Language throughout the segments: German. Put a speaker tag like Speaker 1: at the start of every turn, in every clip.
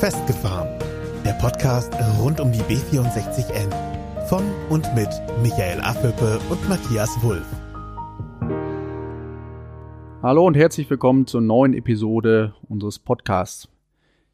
Speaker 1: Festgefahren. Der Podcast rund um die B64N. Von und mit Michael Affelpe und Matthias Wulff.
Speaker 2: Hallo und herzlich willkommen zur neuen Episode unseres Podcasts.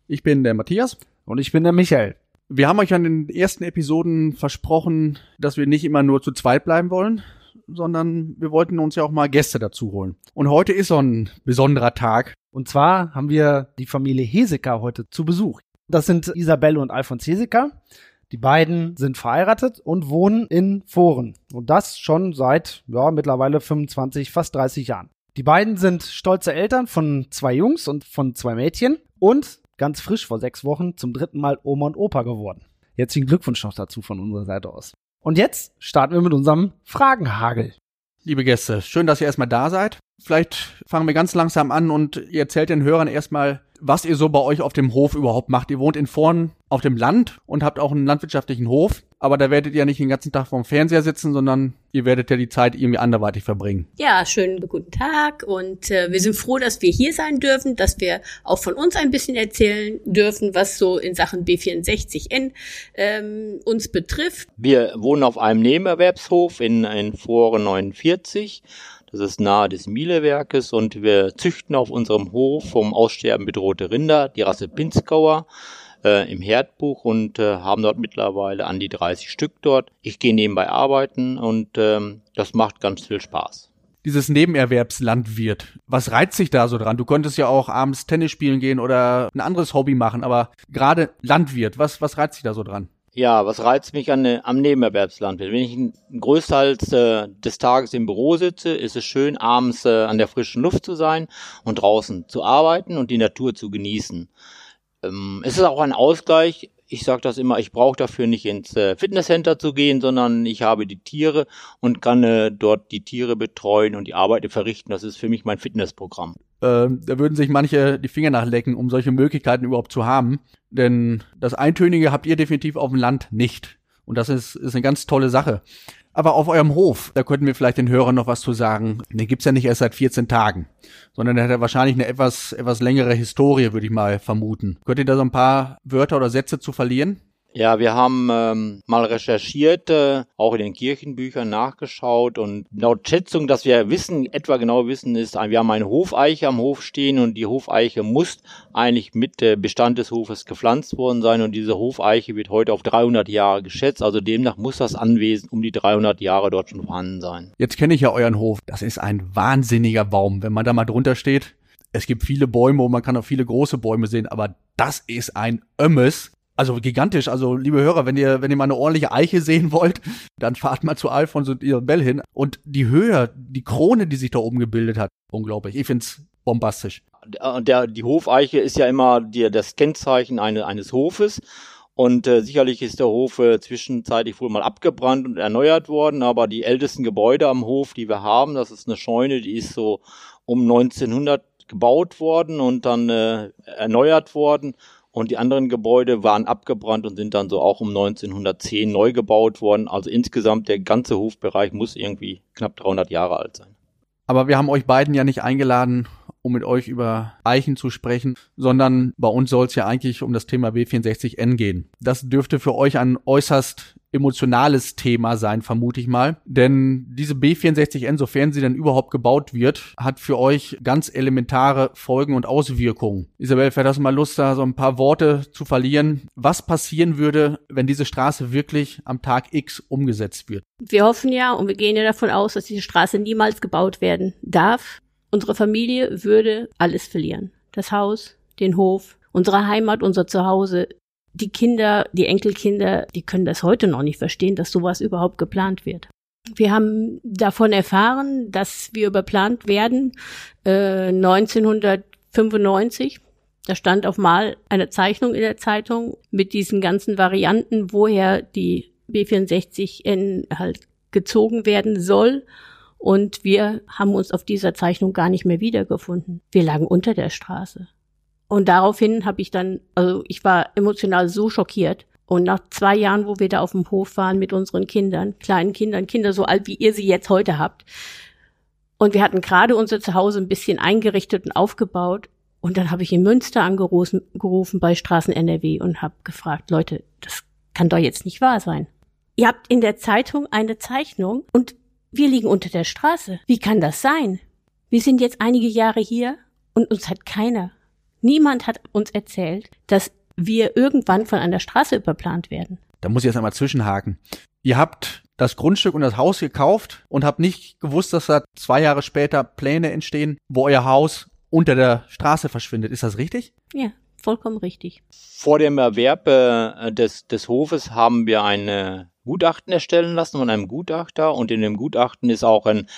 Speaker 2: Ich bin der Matthias.
Speaker 3: Und ich bin der Michael.
Speaker 2: Wir haben euch an den ersten Episoden versprochen, dass wir nicht immer nur zu zweit bleiben wollen, sondern wir wollten uns ja auch mal Gäste dazu holen. Und heute ist so ein besonderer Tag.
Speaker 3: Und zwar haben wir die Familie Heseker heute zu Besuch. Das sind Isabelle und Alfons Heseker. Die beiden sind verheiratet und wohnen in Foren. Und das schon seit, ja, mittlerweile 25, fast 30 Jahren. Die beiden sind stolze Eltern von zwei Jungs und von zwei Mädchen und ganz frisch vor sechs Wochen zum dritten Mal Oma und Opa geworden. Herzlichen Glückwunsch noch dazu von unserer Seite aus. Und jetzt starten wir mit unserem Fragenhagel.
Speaker 2: Liebe Gäste, schön, dass ihr erstmal da seid. Vielleicht fangen wir ganz langsam an und ihr erzählt den Hörern erstmal, was ihr so bei euch auf dem Hof überhaupt macht. Ihr wohnt in Vorn auf dem Land und habt auch einen landwirtschaftlichen Hof. Aber da werdet ihr nicht den ganzen Tag vorm Fernseher sitzen, sondern ihr werdet ja die Zeit irgendwie anderweitig verbringen.
Speaker 4: Ja, schönen guten Tag und äh, wir sind froh, dass wir hier sein dürfen, dass wir auch von uns ein bisschen erzählen dürfen, was so in Sachen B64N ähm, uns betrifft.
Speaker 5: Wir wohnen auf einem Nebenerwerbshof in, in Fore 49. Das ist nahe des Mielewerkes und wir züchten auf unserem Hof vom Aussterben bedrohte Rinder, die Rasse Pinzgauer, äh, im Herdbuch und äh, haben dort mittlerweile an die 30 Stück dort. Ich gehe nebenbei arbeiten und ähm, das macht ganz viel Spaß.
Speaker 2: Dieses Nebenerwerbslandwirt, was reizt sich da so dran? Du könntest ja auch abends Tennis spielen gehen oder ein anderes Hobby machen, aber gerade Landwirt, was, was reizt sich da so dran?
Speaker 5: Ja, was reizt mich an, am Nebenerwerbslandwirt? Wenn ich größtenteils äh, des Tages im Büro sitze, ist es schön, abends äh, an der frischen Luft zu sein und draußen zu arbeiten und die Natur zu genießen. Ähm, es ist auch ein Ausgleich. Ich sage das immer, ich brauche dafür nicht ins äh, Fitnesscenter zu gehen, sondern ich habe die Tiere und kann äh, dort die Tiere betreuen und die Arbeit verrichten. Das ist für mich mein Fitnessprogramm.
Speaker 2: Ähm, da würden sich manche die Finger nachlecken, um solche Möglichkeiten überhaupt zu haben. Denn das Eintönige habt ihr definitiv auf dem Land nicht. Und das ist, ist eine ganz tolle Sache. Aber auf eurem Hof, da könnten wir vielleicht den Hörern noch was zu sagen. Den gibt's ja nicht erst seit 14 Tagen, sondern der hat ja wahrscheinlich eine etwas, etwas längere Historie, würde ich mal vermuten. Könnt ihr da so ein paar Wörter oder Sätze zu verlieren?
Speaker 5: Ja, wir haben ähm, mal recherchiert, äh, auch in den Kirchenbüchern nachgeschaut und laut Schätzung, dass wir wissen, etwa genau wissen, ist, wir haben eine Hofeiche am Hof stehen und die Hofeiche muss eigentlich mit äh, Bestand des Hofes gepflanzt worden sein und diese Hofeiche wird heute auf 300 Jahre geschätzt, also demnach muss das Anwesen um die 300 Jahre dort schon vorhanden sein.
Speaker 2: Jetzt kenne ich ja euren Hof. Das ist ein wahnsinniger Baum, wenn man da mal drunter steht. Es gibt viele Bäume und man kann auch viele große Bäume sehen, aber das ist ein Ömmes also gigantisch. Also, liebe Hörer, wenn ihr, wenn ihr mal eine ordentliche Eiche sehen wollt, dann fahrt mal zu Alfons und Isabel hin. Und die Höhe, die Krone, die sich da oben gebildet hat, unglaublich. Ich find's bombastisch.
Speaker 5: Und der, die Hofeiche ist ja immer die, das Kennzeichen eine, eines Hofes. Und äh, sicherlich ist der Hof äh, zwischenzeitlich wohl mal abgebrannt und erneuert worden, aber die ältesten Gebäude am Hof, die wir haben, das ist eine Scheune, die ist so um 1900 gebaut worden und dann äh, erneuert worden. Und die anderen Gebäude waren abgebrannt und sind dann so auch um 1910 neu gebaut worden. Also insgesamt der ganze Hofbereich muss irgendwie knapp 300 Jahre alt sein.
Speaker 2: Aber wir haben euch beiden ja nicht eingeladen, um mit euch über Eichen zu sprechen, sondern bei uns soll es ja eigentlich um das Thema B64N gehen. Das dürfte für euch ein äußerst emotionales Thema sein, vermute ich mal. Denn diese B64N, sofern sie denn überhaupt gebaut wird, hat für euch ganz elementare Folgen und Auswirkungen. Isabel, vielleicht hast du mal Lust, da so ein paar Worte zu verlieren. Was passieren würde, wenn diese Straße wirklich am Tag X umgesetzt wird?
Speaker 4: Wir hoffen ja und wir gehen ja davon aus, dass diese Straße niemals gebaut werden darf. Unsere Familie würde alles verlieren. Das Haus, den Hof, unsere Heimat, unser Zuhause, die Kinder, die Enkelkinder, die können das heute noch nicht verstehen, dass sowas überhaupt geplant wird. Wir haben davon erfahren, dass wir überplant werden äh, 1995. Da stand auf mal eine Zeichnung in der Zeitung mit diesen ganzen Varianten, woher die B64N halt gezogen werden soll. Und wir haben uns auf dieser Zeichnung gar nicht mehr wiedergefunden. Wir lagen unter der Straße. Und daraufhin habe ich dann, also ich war emotional so schockiert. Und nach zwei Jahren, wo wir da auf dem Hof waren mit unseren Kindern, kleinen Kindern, Kinder so alt, wie ihr sie jetzt heute habt, und wir hatten gerade unser Zuhause ein bisschen eingerichtet und aufgebaut, Und dann habe ich in Münster angerufen gerufen bei Straßen NRW und habe gefragt, Leute, das kann doch jetzt nicht wahr sein. Ihr habt in der Zeitung eine Zeichnung und wir liegen unter der Straße. Wie kann das sein? Wir sind jetzt einige Jahre hier und uns hat keiner, niemand hat uns erzählt, dass wir irgendwann von einer Straße überplant werden.
Speaker 2: Da muss ich jetzt einmal zwischenhaken. Ihr habt das Grundstück und das Haus gekauft und habt nicht gewusst, dass da zwei Jahre später Pläne entstehen, wo euer Haus unter der Straße verschwindet. Ist das richtig?
Speaker 4: Ja, vollkommen richtig.
Speaker 5: Vor dem Erwerb äh, des, des Hofes haben wir ein äh, Gutachten erstellen lassen von einem Gutachter und in dem Gutachten ist auch ein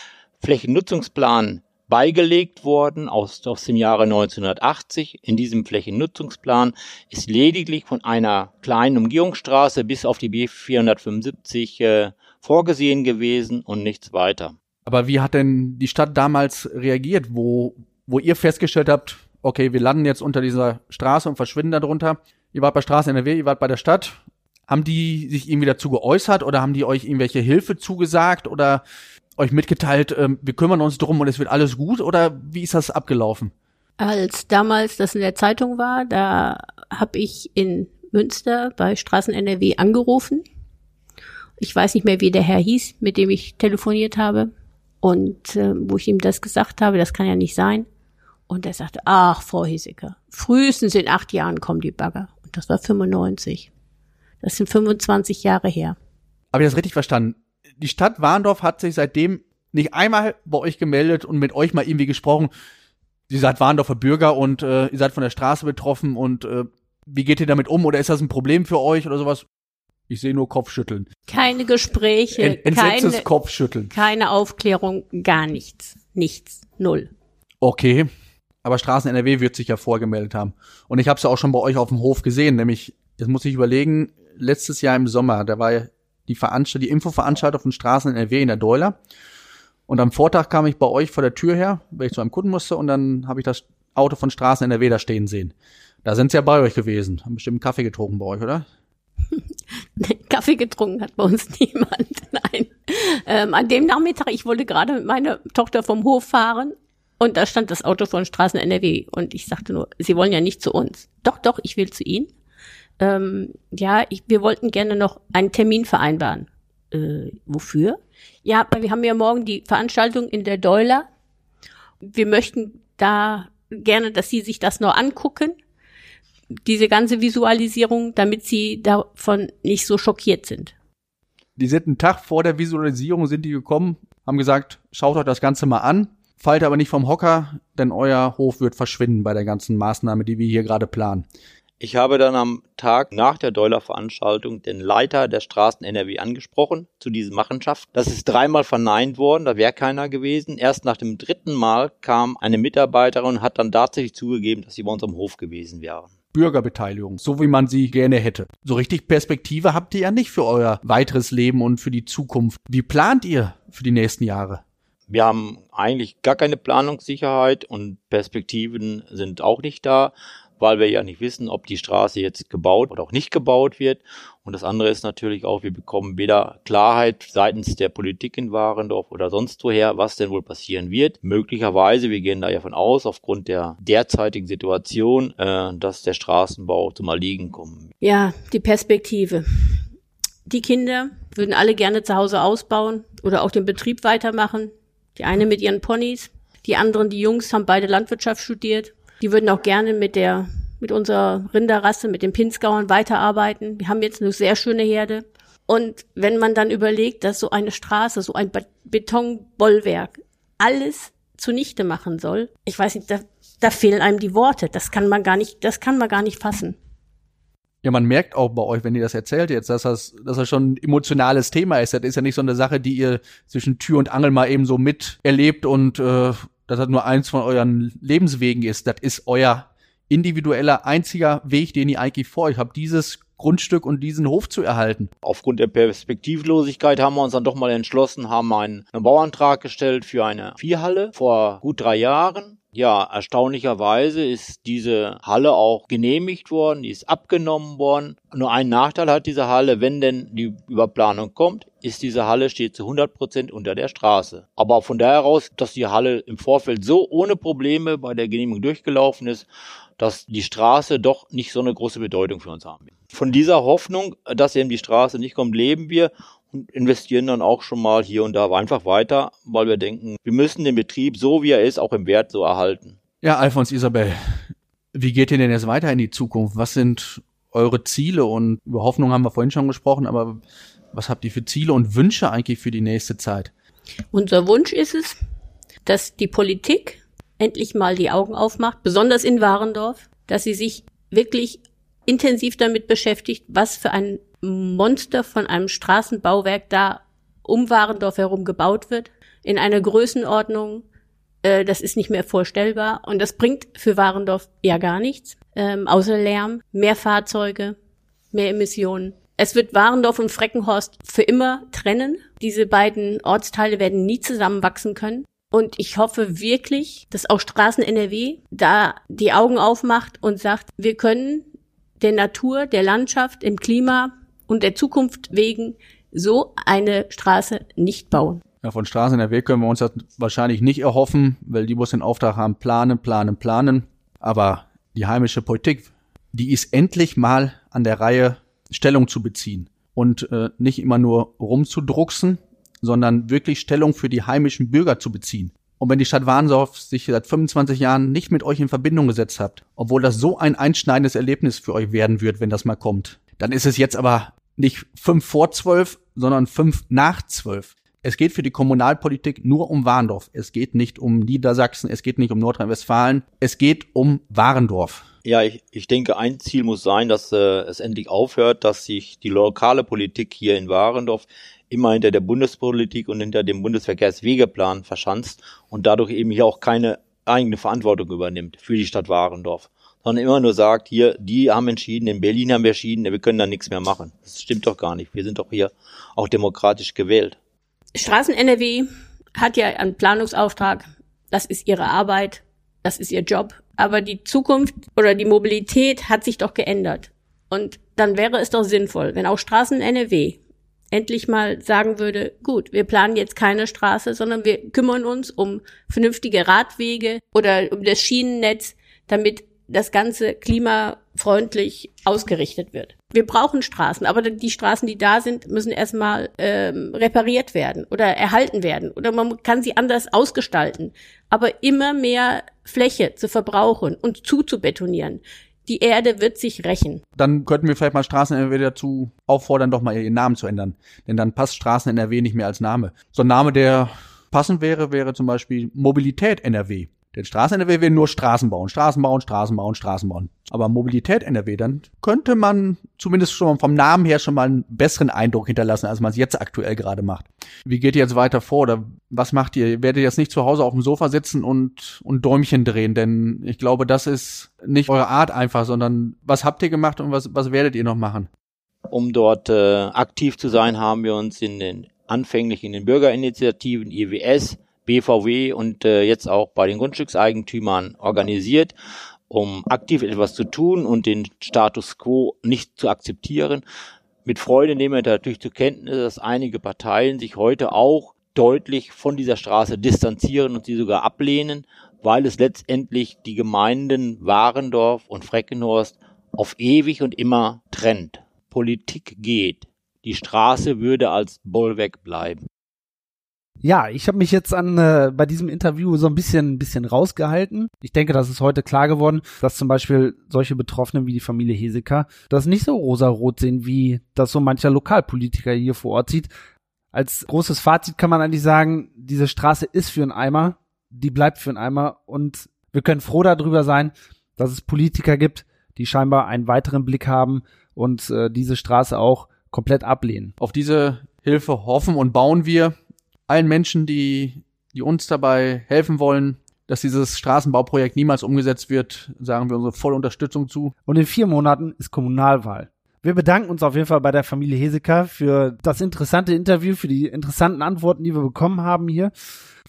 Speaker 5: Flächennutzungsplan beigelegt worden aus, aus dem Jahre 1980. In diesem Flächennutzungsplan ist lediglich von einer kleinen Umgehungsstraße bis auf die B475 äh, vorgesehen gewesen und nichts weiter.
Speaker 2: Aber wie hat denn die Stadt damals reagiert, wo, wo ihr festgestellt habt, okay, wir landen jetzt unter dieser Straße und verschwinden darunter? Ihr wart bei Straße NRW, ihr wart bei der Stadt. Haben die sich irgendwie dazu geäußert oder haben die euch irgendwelche Hilfe zugesagt oder euch mitgeteilt, ähm, wir kümmern uns drum und es wird alles gut oder wie ist das abgelaufen?
Speaker 4: Als damals das in der Zeitung war, da habe ich in Münster bei Straßen NRW angerufen. Ich weiß nicht mehr, wie der Herr hieß, mit dem ich telefoniert habe und äh, wo ich ihm das gesagt habe, das kann ja nicht sein. Und er sagte, ach, Frau Heseker, frühestens in acht Jahren kommen die Bagger. Und das war 95. Das sind 25 Jahre her.
Speaker 2: Habe ich das richtig verstanden? die Stadt Warndorf hat sich seitdem nicht einmal bei euch gemeldet und mit euch mal irgendwie gesprochen. Ihr seid Warndorfer Bürger und äh, ihr seid von der Straße betroffen und äh, wie geht ihr damit um oder ist das ein Problem für euch oder sowas? Ich sehe nur Kopfschütteln.
Speaker 4: Keine Gespräche,
Speaker 2: Ent entsetztes
Speaker 4: keine,
Speaker 2: Kopfschütteln.
Speaker 4: keine Aufklärung, gar nichts. Nichts. Null.
Speaker 2: Okay. Aber Straßen NRW wird sich ja vorgemeldet haben. Und ich habe es ja auch schon bei euch auf dem Hof gesehen, nämlich, jetzt muss ich überlegen, letztes Jahr im Sommer, da war die, Veranstalt die Infoveranstaltung von Straßen in NRW in der Deuler. Und am Vortag kam ich bei euch vor der Tür her, weil ich zu einem Kunden musste, und dann habe ich das Auto von Straßen in NRW da stehen sehen. Da sind sie ja bei euch gewesen. Haben bestimmt einen Kaffee getrunken bei euch, oder?
Speaker 4: Kaffee getrunken hat bei uns niemand. Nein. Ähm, an dem Nachmittag, ich wollte gerade mit meiner Tochter vom Hof fahren und da stand das Auto von Straßen NRW und ich sagte nur, Sie wollen ja nicht zu uns. Doch, doch, ich will zu Ihnen ähm, ja, ich, wir wollten gerne noch einen Termin vereinbaren. Äh, wofür? Ja, wir haben ja morgen die Veranstaltung in der Deuler. Wir möchten da gerne, dass Sie sich das noch angucken, diese ganze Visualisierung, damit Sie davon nicht so schockiert sind.
Speaker 2: Die sind einen Tag vor der Visualisierung sind die gekommen, haben gesagt, schaut euch das Ganze mal an, fallt aber nicht vom Hocker, denn euer Hof wird verschwinden bei der ganzen Maßnahme, die wir hier gerade planen.
Speaker 5: Ich habe dann am Tag nach der Deuler-Veranstaltung den Leiter der Straßen NRW angesprochen zu dieser Machenschaft. Das ist dreimal verneint worden, da wäre keiner gewesen. Erst nach dem dritten Mal kam eine Mitarbeiterin und hat dann tatsächlich zugegeben, dass sie bei uns am Hof gewesen wären.
Speaker 2: Bürgerbeteiligung, so wie man sie gerne hätte. So richtig Perspektive habt ihr ja nicht für euer weiteres Leben und für die Zukunft. Wie plant ihr für die nächsten Jahre?
Speaker 5: Wir haben eigentlich gar keine Planungssicherheit und Perspektiven sind auch nicht da weil wir ja nicht wissen, ob die Straße jetzt gebaut oder auch nicht gebaut wird. Und das andere ist natürlich auch, wir bekommen weder Klarheit seitens der Politik in Warendorf oder sonst woher, was denn wohl passieren wird. Möglicherweise, wir gehen da ja von aus, aufgrund der derzeitigen Situation, äh, dass der Straßenbau zum Erliegen kommt.
Speaker 4: Ja, die Perspektive. Die Kinder würden alle gerne zu Hause ausbauen oder auch den Betrieb weitermachen. Die eine mit ihren Ponys, die anderen, die Jungs, haben beide Landwirtschaft studiert. Die würden auch gerne mit der, mit unserer Rinderrasse, mit den Pinzgauern weiterarbeiten. Wir haben jetzt eine sehr schöne Herde. Und wenn man dann überlegt, dass so eine Straße, so ein Betonbollwerk alles zunichte machen soll, ich weiß nicht, da, da fehlen einem die Worte. Das kann man gar nicht, das kann man gar nicht fassen.
Speaker 2: Ja, man merkt auch bei euch, wenn ihr das erzählt jetzt, dass das, dass das schon ein emotionales Thema ist. Das ist ja nicht so eine Sache, die ihr zwischen Tür und Angel mal eben so miterlebt und äh, dass das nur eins von euren Lebenswegen ist. Das ist euer individueller, einziger Weg, den ihr eigentlich vor euch habt, dieses Grundstück und diesen Hof zu erhalten.
Speaker 5: Aufgrund der Perspektivlosigkeit haben wir uns dann doch mal entschlossen, haben einen, einen Bauantrag gestellt für eine Viehhalle vor gut drei Jahren. Ja, erstaunlicherweise ist diese Halle auch genehmigt worden, die ist abgenommen worden. Nur ein Nachteil hat diese Halle, wenn denn die Überplanung kommt, ist diese Halle steht zu 100 Prozent unter der Straße. Aber von daher aus, dass die Halle im Vorfeld so ohne Probleme bei der Genehmigung durchgelaufen ist, dass die Straße doch nicht so eine große Bedeutung für uns haben. Von dieser Hoffnung, dass eben die Straße nicht kommt, leben wir und investieren dann auch schon mal hier und da einfach weiter, weil wir denken, wir müssen den Betrieb so wie er ist auch im Wert so erhalten.
Speaker 2: Ja, Alfons Isabel, wie geht ihr denn jetzt weiter in die Zukunft? Was sind eure Ziele und über Hoffnung haben wir vorhin schon gesprochen, aber was habt ihr für Ziele und Wünsche eigentlich für die nächste Zeit?
Speaker 4: Unser Wunsch ist es, dass die Politik endlich mal die Augen aufmacht, besonders in Warendorf, dass sie sich wirklich intensiv damit beschäftigt, was für ein Monster von einem Straßenbauwerk da um Warendorf herum gebaut wird, in einer Größenordnung, äh, das ist nicht mehr vorstellbar und das bringt für Warendorf ja gar nichts, ähm, außer Lärm, mehr Fahrzeuge, mehr Emissionen. Es wird Warendorf und Freckenhorst für immer trennen. Diese beiden Ortsteile werden nie zusammenwachsen können. Und ich hoffe wirklich, dass auch Straßen NRW da die Augen aufmacht und sagt, wir können der Natur, der Landschaft, im Klima und der Zukunft wegen so eine Straße nicht bauen.
Speaker 2: Ja, von Straßen NRW können wir uns das wahrscheinlich nicht erhoffen, weil die muss den Auftrag haben, planen, planen, planen. Aber die heimische Politik, die ist endlich mal an der Reihe, Stellung zu beziehen und äh, nicht immer nur rumzudrucksen, sondern wirklich Stellung für die heimischen Bürger zu beziehen. Und wenn die Stadt Warnsdorf sich seit 25 Jahren nicht mit euch in Verbindung gesetzt habt, obwohl das so ein einschneidendes Erlebnis für euch werden wird, wenn das mal kommt, dann ist es jetzt aber nicht fünf vor zwölf, sondern fünf nach zwölf. Es geht für die Kommunalpolitik nur um Warendorf. Es geht nicht um Niedersachsen, es geht nicht um Nordrhein-Westfalen, es geht um Warendorf.
Speaker 5: Ja, ich, ich denke, ein Ziel muss sein, dass äh, es endlich aufhört, dass sich die lokale Politik hier in Warendorf immer hinter der Bundespolitik und hinter dem Bundesverkehrswegeplan verschanzt und dadurch eben hier auch keine eigene Verantwortung übernimmt für die Stadt Warendorf, sondern immer nur sagt, hier, die haben entschieden, in Berlin haben wir entschieden, wir können da nichts mehr machen. Das stimmt doch gar nicht. Wir sind doch hier auch demokratisch gewählt.
Speaker 4: Straßen NRW hat ja einen Planungsauftrag. Das ist ihre Arbeit. Das ist ihr Job. Aber die Zukunft oder die Mobilität hat sich doch geändert. Und dann wäre es doch sinnvoll, wenn auch Straßen NRW endlich mal sagen würde, gut, wir planen jetzt keine Straße, sondern wir kümmern uns um vernünftige Radwege oder um das Schienennetz, damit das Ganze klimafreundlich ausgerichtet wird. Wir brauchen Straßen, aber die Straßen, die da sind, müssen erstmal ähm, repariert werden oder erhalten werden oder man kann sie anders ausgestalten. Aber immer mehr Fläche zu verbrauchen und zuzubetonieren, die Erde wird sich rächen.
Speaker 2: Dann könnten wir vielleicht mal Straßen NRW dazu auffordern, doch mal ihren Namen zu ändern. Denn dann passt Straßen NRW nicht mehr als Name. So ein Name, der passend wäre, wäre zum Beispiel Mobilität NRW. Denn Straßen NRW will nur Straßen bauen, Straßen bauen, Straßen bauen, Straßen bauen. Aber Mobilität NRW, dann könnte man zumindest schon vom Namen her schon mal einen besseren Eindruck hinterlassen, als man es jetzt aktuell gerade macht. Wie geht ihr jetzt weiter vor oder was macht ihr? Ihr werdet jetzt nicht zu Hause auf dem Sofa sitzen und, und Däumchen drehen, denn ich glaube, das ist nicht eure Art einfach, sondern was habt ihr gemacht und was, was werdet ihr noch machen?
Speaker 5: Um dort äh, aktiv zu sein, haben wir uns in den anfänglich in den Bürgerinitiativen IWS BVW und äh, jetzt auch bei den Grundstückseigentümern organisiert, um aktiv etwas zu tun und den Status quo nicht zu akzeptieren. Mit Freude nehmen wir natürlich zur Kenntnis, dass einige Parteien sich heute auch deutlich von dieser Straße distanzieren und sie sogar ablehnen, weil es letztendlich die Gemeinden Warendorf und Freckenhorst auf ewig und immer trennt. Politik geht. Die Straße würde als Bollwerk bleiben.
Speaker 3: Ja, ich habe mich jetzt an äh, bei diesem Interview so ein bisschen, ein bisschen rausgehalten. Ich denke, das ist heute klar geworden, dass zum Beispiel solche Betroffenen wie die Familie Heseker das nicht so rosarot sehen, wie das so mancher Lokalpolitiker hier vor Ort sieht. Als großes Fazit kann man eigentlich sagen, diese Straße ist für einen Eimer, die bleibt für einen Eimer und wir können froh darüber sein, dass es Politiker gibt, die scheinbar einen weiteren Blick haben und äh, diese Straße auch komplett ablehnen.
Speaker 2: Auf diese Hilfe hoffen und bauen wir allen Menschen, die, die uns dabei helfen wollen, dass dieses Straßenbauprojekt niemals umgesetzt wird, sagen wir unsere volle Unterstützung zu.
Speaker 3: Und in vier Monaten ist Kommunalwahl. Wir bedanken uns auf jeden Fall bei der Familie Heseker für das interessante Interview, für die interessanten Antworten, die wir bekommen haben hier.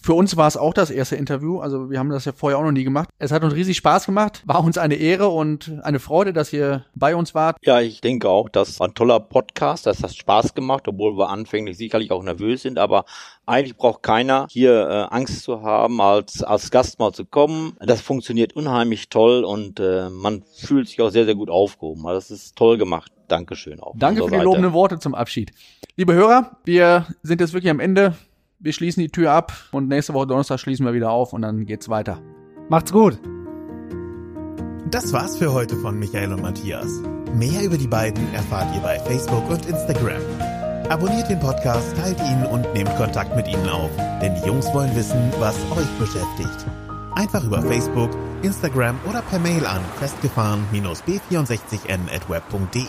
Speaker 2: Für uns war es auch das erste Interview. Also wir haben das ja vorher auch noch nie gemacht. Es hat uns riesig Spaß gemacht. War uns eine Ehre und eine Freude, dass ihr bei uns wart.
Speaker 5: Ja, ich denke auch, das war ein toller Podcast. Das hat Spaß gemacht, obwohl wir anfänglich sicherlich auch nervös sind. Aber eigentlich braucht keiner hier äh, Angst zu haben, als, als Gast mal zu kommen. Das funktioniert unheimlich toll und äh, man fühlt sich auch sehr, sehr gut aufgehoben. Also das ist toll gemacht. Dankeschön auch.
Speaker 2: Danke für die lobenden Worte zum Abschied. Liebe Hörer, wir sind jetzt wirklich am Ende. Wir schließen die Tür ab und nächste Woche Donnerstag schließen wir wieder auf und dann geht's weiter.
Speaker 3: Macht's gut.
Speaker 1: Das war's für heute von Michael und Matthias. Mehr über die beiden erfahrt ihr bei Facebook und Instagram. Abonniert den Podcast, teilt ihn und nehmt Kontakt mit ihnen auf, denn die Jungs wollen wissen, was euch beschäftigt. Einfach über Facebook, Instagram oder per Mail an festgefahren-b64n at web.de.